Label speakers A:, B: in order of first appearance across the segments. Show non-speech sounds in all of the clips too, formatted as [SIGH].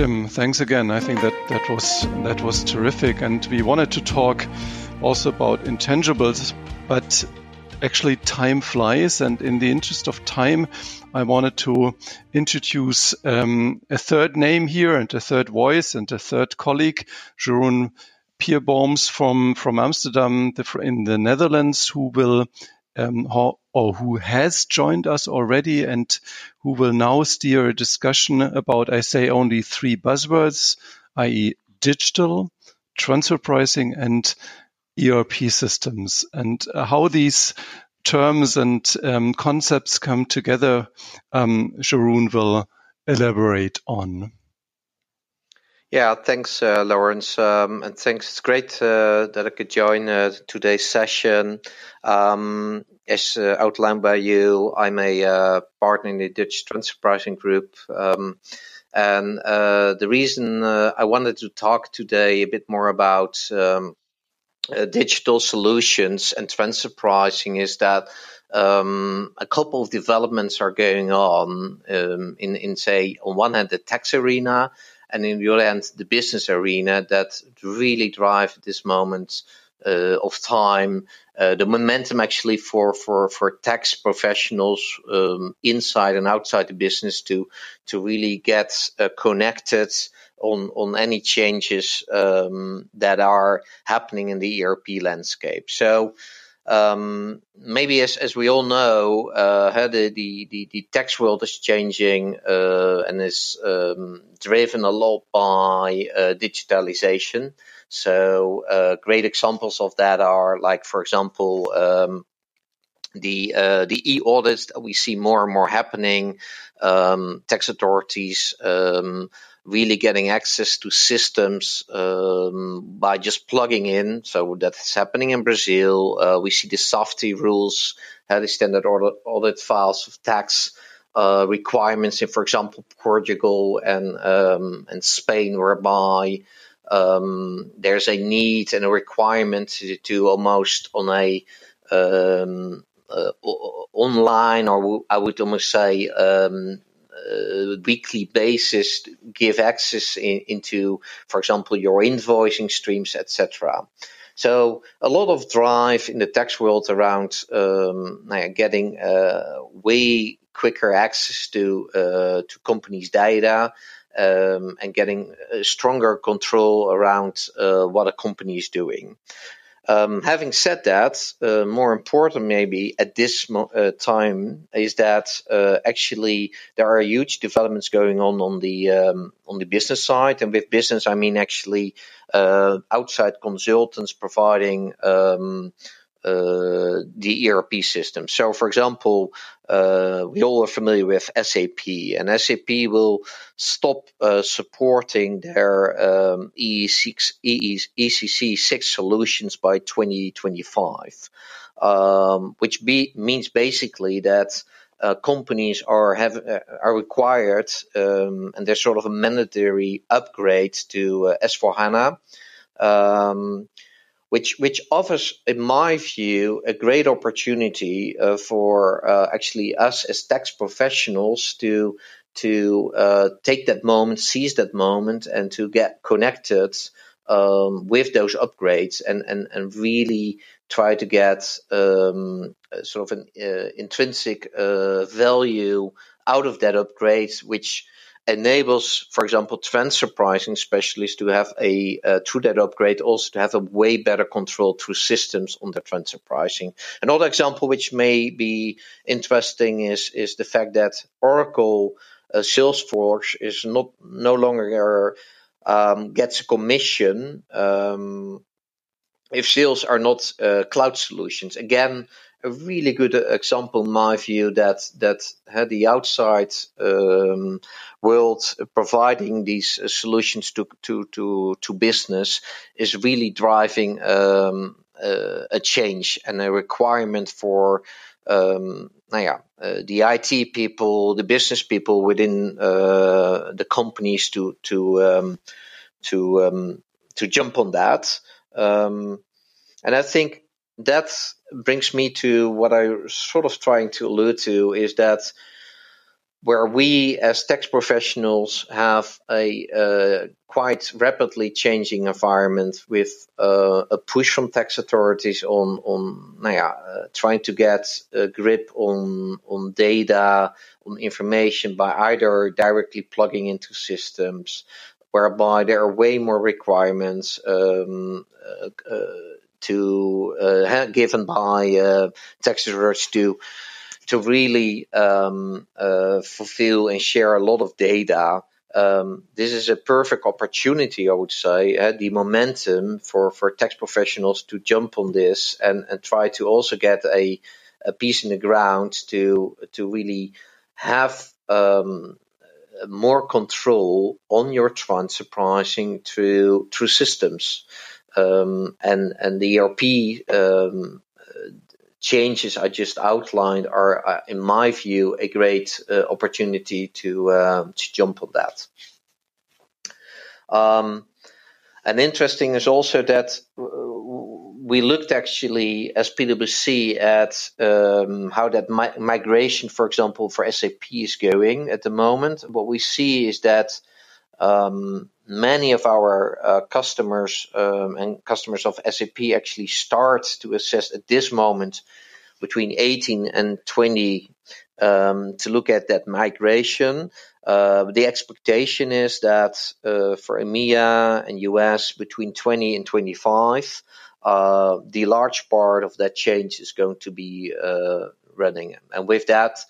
A: Jim. Thanks again. I think that that was that was terrific, and we wanted to talk also about intangibles, but actually time flies, and in the interest of time, I wanted to introduce um, a third name here and a third voice and a third colleague, Jeroen Peerbooms from from Amsterdam in the Netherlands, who will um, or who has joined us already and who will now steer a discussion about, I say, only three buzzwords, i.e., digital, transfer pricing, and ERP systems, and how these terms and um, concepts come together. Um, will elaborate on.
B: Yeah, thanks, uh, Lawrence, um, and thanks. It's great uh, that I could join uh, today's session. Um, as uh, outlined by you, I'm a uh, partner in the Dutch Transfer Pricing Group. Um, and uh, the reason I wanted to talk today a bit more about um, digital solutions and transfer pricing is that um, a couple of developments are going on um, in, in, say, on one hand, the tax arena, and in the other hand, the business arena that really drive at this moment uh, of time uh, the momentum actually for for for tax professionals um, inside and outside the business to to really get uh, connected on on any changes um, that are happening in the ERP landscape. So um, maybe as, as we all know, uh, the, the, the, the, tax world is changing uh, and is um, driven a lot by uh, digitalization. So uh, great examples of that are like, for example, um, the uh, the e audits that we see more and more happening, um, tax authorities um, really getting access to systems um, by just plugging in. So that's happening in Brazil. Uh, we see the SAF-T rules, uh, the standard audit, audit files of tax uh, requirements in, for example, Portugal and um, and Spain, whereby um, there's a need and a requirement to, to almost on a um, uh, online, or I would almost say um, uh, weekly basis give access in, into, for example, your invoicing streams, etc. So a lot of drive in the tax world around um, getting uh, way quicker access to uh, to companies' data um, and getting stronger control around uh, what a company is doing. Um, having said that, uh, more important maybe at this mo- uh, time is that uh, actually there are huge developments going on on the um, on the business side, and with business I mean actually uh, outside consultants providing um, uh, the ERP system. So, for example, uh, we all are familiar with SAP, and SAP will stop uh, supporting their um, EC6, ECC 6 solutions by 2025, um, which be, means basically that uh, companies are have uh, are required, um, and there's sort of a mandatory upgrade to uh, S4 HANA. Um, which which offers, in my view, a great opportunity uh, for uh, actually us as tax professionals to to uh, take that moment, seize that moment, and to get connected um, with those upgrades and and and really try to get um, sort of an uh, intrinsic uh, value out of that upgrade, which enables, for example, transfer pricing specialists to have a uh, through that upgrade also to have a way better control through systems on the transfer pricing. Another example which may be interesting is is the fact that Oracle uh, Salesforce is not no longer um, gets a commission um, if sales are not uh, cloud solutions. Again, a really good example, in my view, that that had the outside um, world providing these uh, solutions to to to to business is really driving um, uh, a change and a requirement for um, yeah, uh, the IT people, the business people within uh, the companies to to um, to um, to jump on that. Um, and I think that brings me to what I'm sort of trying to allude to is that where we as tax professionals have a uh, quite rapidly changing environment with uh, a push from tax authorities on on uh, trying to get a grip on on data on information by either directly plugging into systems whereby there are way more requirements um, uh, uh, to uh, given by tax authorities to to really um, uh, fulfill and share a lot of data. Um, this is a perfect opportunity, I would say, uh, the momentum for, for tax professionals to jump on this and, and try to also get a, a piece in the ground to to really have um, more control on your transfer pricing through through systems. Um, and and the ERP um, changes I just outlined are, uh, in my view, a great uh, opportunity to uh, to jump on that. Um, and interesting is also that uh, we looked actually as PwC at um, how that mi- migration, for example, for SAP is going at the moment. What we see is that um, many of our uh, customers um, and customers of SAP actually start to assess at this moment between 18 and 20 um, to look at that migration. Uh, the expectation is that uh, for EMEA and US between 20 and 25, uh, the large part of that change is going to be uh, running. And with that,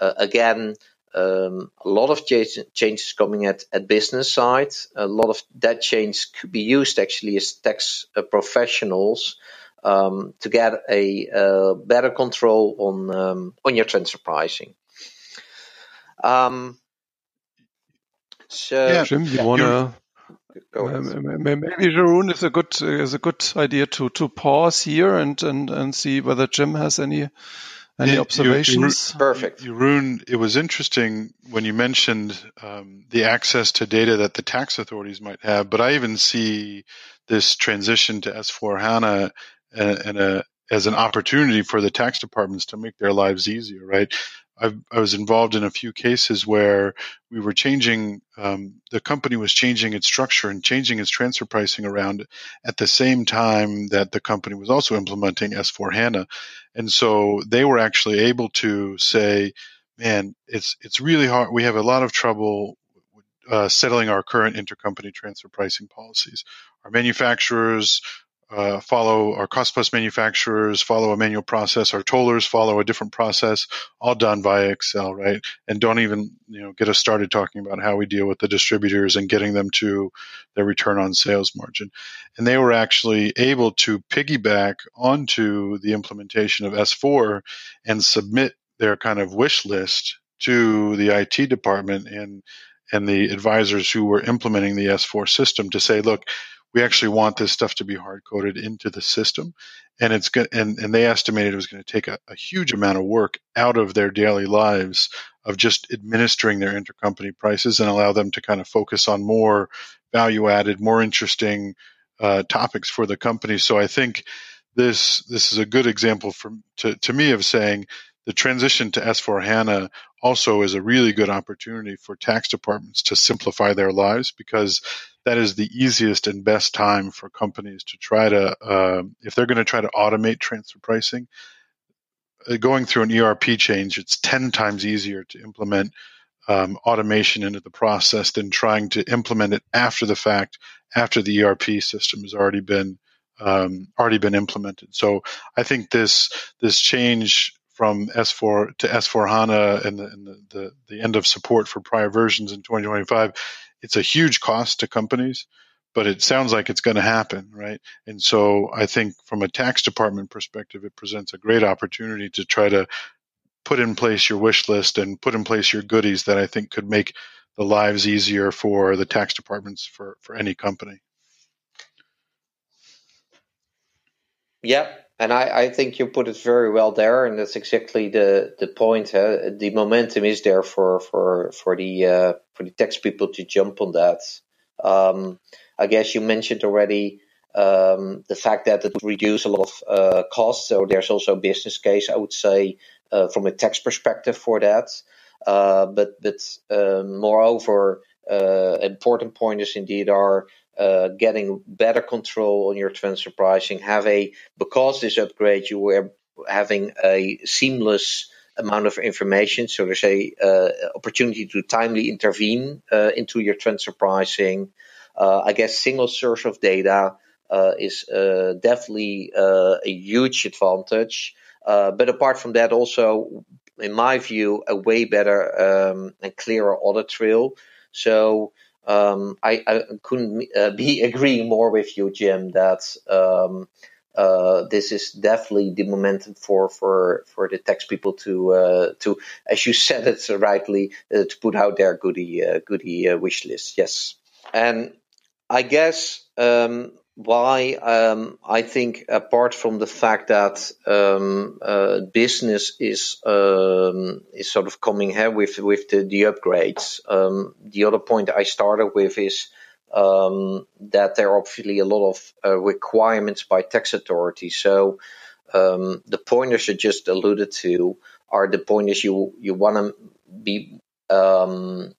B: uh, again, um, a lot of changes coming at, at business side. A lot of that change could be used actually as tax uh, professionals um, to get a, uh, better control on um, on your transfer pricing. Um,
A: so, yeah, Jim, you yeah. wanna? Maybe Jeroen is a good is a good idea to to pause here and and and see whether Jim has any any yeah, observations?
B: You, Perfect.
C: Jeroen, it was interesting when you mentioned um, the access to data that the tax authorities might have, but I even see this transition to S4 HANA and, and a, as an opportunity for the tax departments to make their lives easier, right? I've, i was involved in a few cases where we were changing, um, the company was changing its structure and changing its transfer pricing around at the same time that the company was also implementing S4 HANA. And so they were actually able to say, man, it's, it's really hard. We have a lot of trouble uh, settling our current intercompany transfer pricing policies. Our manufacturers uh, follow our cost plus manufacturers follow a manual process our tollers follow a different process all done via excel right? And don't even you know get us started talking about how we deal with the distributors and getting them to their return on sales margin. And they were actually able to piggyback onto the implementation of s4 and submit their kind of wish list to the it department and and the advisors who were implementing the s4 system to say look we actually want this stuff to be hard coded into the system. And it's good and, and they estimated it was going to take a, a, huge amount of work out of their daily lives of just administering their intercompany prices and allow them to kind of focus on more value added more interesting uh, topics for the company. So i think this this is a good example for to, to me of saying the transition to s4 hana also is a really good opportunity for tax departments to simplify their lives because that is the easiest and best time for companies to try to, uh, if they're going to try to automate transfer pricing, uh, going through an ERP change, it's 10 times easier to implement um, automation into the process than trying to implement it after the fact, after the ERP system has already been um, already been implemented. So I think this this change from S4 to S4 HANA and, the, and the, the, the, end of support for prior versions in 2025 it's a huge cost to companies, but it sounds like it's going to happen, right? And so I think from a tax department perspective, it presents a great opportunity to try to put in place your wish list and put in place your goodies that I think could make the lives easier for the tax departments for, for any company.
B: Yeah, and I, I think you put it very well there, and that's exactly the the point. Huh? The momentum is there for for for the uh, for the tax people to jump on that. Um, I guess you mentioned already um, the fact that it would reduce a lot of uh, costs. So there's also a business case, I would say, uh, from a tax perspective for that. Uh, but but um, moreover, uh, important pointers indeed are uh, getting better control on your transfer pricing. Have a because this upgrade you were having a seamless amount of information. So there's a uh, opportunity to timely intervene uh, into your transfer pricing. Uh, I guess single source of data uh, is uh, definitely uh, a huge advantage. but apart from that, also in my view, a way better um, and clearer audit trail. So um, I, I, couldn't be [LAUGHS] agreeing more with you, Jim, that um, uh, this is definitely the momentum for for for the tax people to uh, to as you said it rightly uh, to put out their goody uh, goodie uh, wish list. Yes, and I guess um, why um, I think apart from the fact that um, uh, business is um, is sort of coming here with with the, the upgrades. Um, the other point I started with is um, that there are obviously a lot of uh, requirements by tax authorities. So um, the pointers you just alluded to are the pointers you you want to be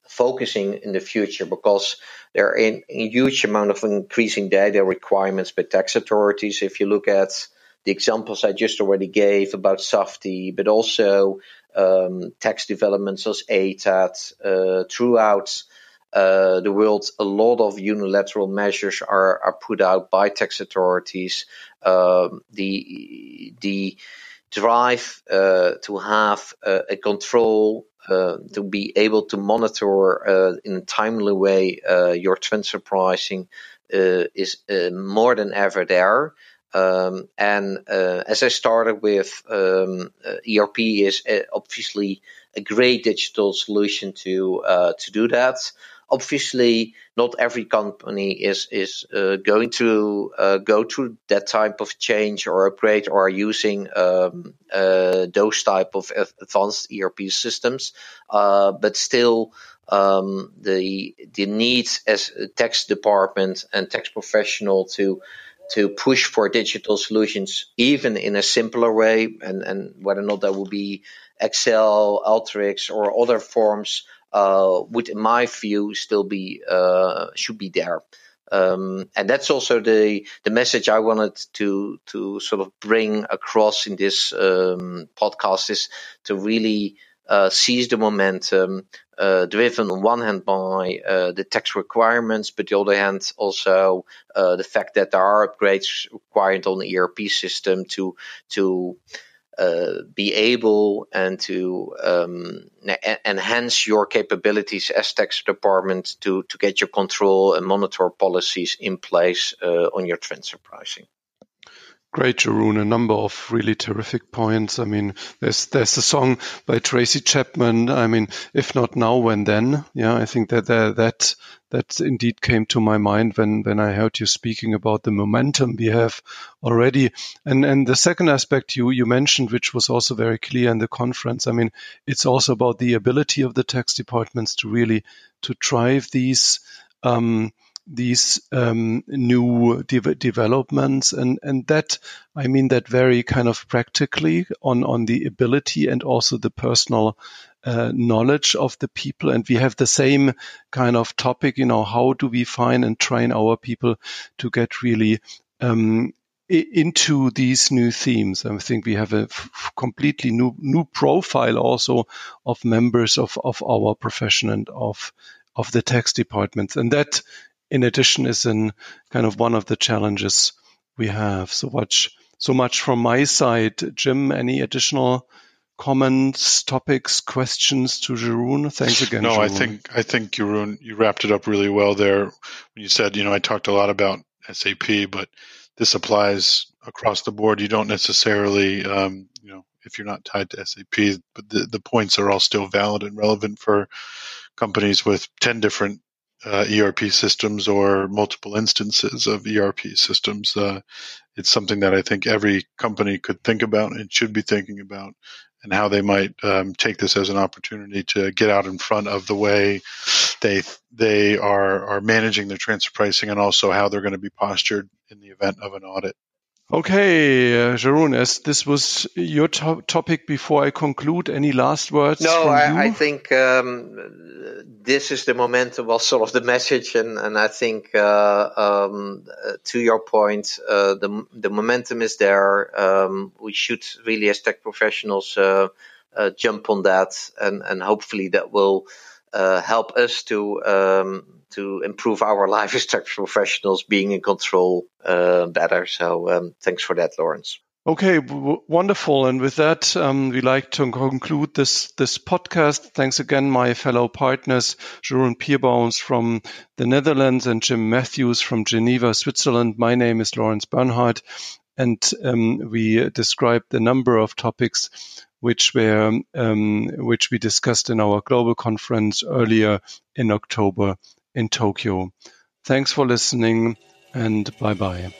B: focusing in the future because there are a, huge amount of increasing data requirements by tax authorities. If you look at the examples I just already gave about SAF-T, but also um, tax developments as ATAD uh, throughout uh, the world, a lot of unilateral measures are, are put out by tax authorities. Uh, the the drive uh, to have a control uh, to be able to monitor uh, in a timely way uh, your transfer pricing is more than ever there. Um, and as I started with, um, ERP is obviously a great digital solution to to do that obviously not every company is is uh, going to uh, go through that type of change or upgrade or using um, uh, those type of advanced ERP systems, uh, but still. Um, the the needs as a tax department and tax professional to to push for digital solutions, even in a simpler way, and, and whether or not that will be Excel, Alteryx, or other forms uh, would, in my view, still be uh, should be there. Um, and that's also the the message I wanted to to sort of bring across in this um, podcast is to really uh, seize the momentum, uh, driven on one hand by uh, the tax requirements, but the other hand also uh, the fact that there are upgrades required on the ERP system to to uh, be able and to um, enhance your capabilities as tax department to, to get your control and monitor policies in place uh, on your transfer pricing.
A: Great, Jeroen. A number of really terrific points. I mean, there's there's a song by Tracy Chapman. I mean, if not now, when then? Yeah, I think that that that, that indeed came to my mind when when I heard you speaking about the momentum we have already. And and the second aspect you you mentioned, which was also very clear in the conference. I mean, it's also about the ability of the tax departments to really to drive these. Um, these um, new de- developments and and that I mean that very kind of practically on on the ability and also the personal uh, knowledge of the people and we have the same kind of topic you know how do we find and train our people to get really um, into these new themes. I think we have a f- completely new new profile also of members of, of our profession and of of the tax departments, and that in addition is in kind of one of the challenges we have. So much, so much from my side. Jim, any additional comments, topics, questions to Jeroen? Thanks again.
C: No,
A: Jeroen.
C: I think I think Jeroen, you wrapped it up really well there when you said, you know, I talked a lot about SAP, but this applies across the board. You don't necessarily, um, you know, if you're not tied to SAP, but the, the points are all still valid and relevant for companies with 10 different uh, ERP systems or multiple instances of ERP systems. Uh, it's something that I think every company could think about and should be thinking about, and how they might um, take this as an opportunity to get out in front of the way they they are are managing their transfer pricing, and also how they're going to be postured in the event of an audit.
A: Okay, uh, Jeroen, as this was your to- topic before I conclude, any last words?
B: No, I, I, think um, this is the momentum, well, sort of the message, and, and I think uh, um, uh, to your point, uh, the the momentum is there. Um, we should really, as tech professionals, uh, uh, jump on that, and and hopefully that will help us to um, to improve our life as tech professionals, being in control uh, better. So um, thanks for that, Lawrence.
A: Okay, w- wonderful. And with that, um, we like to conclude this this podcast. Thanks again, my fellow partners, Jeroen Peerbooms from the Netherlands and Jim Matthews from Geneva, Switzerland. My name is Lawrence Bernhardt, and um, we described the number of topics which were um, which we discussed in our global conference earlier in October in Tokyo. Thanks for listening and bye bye.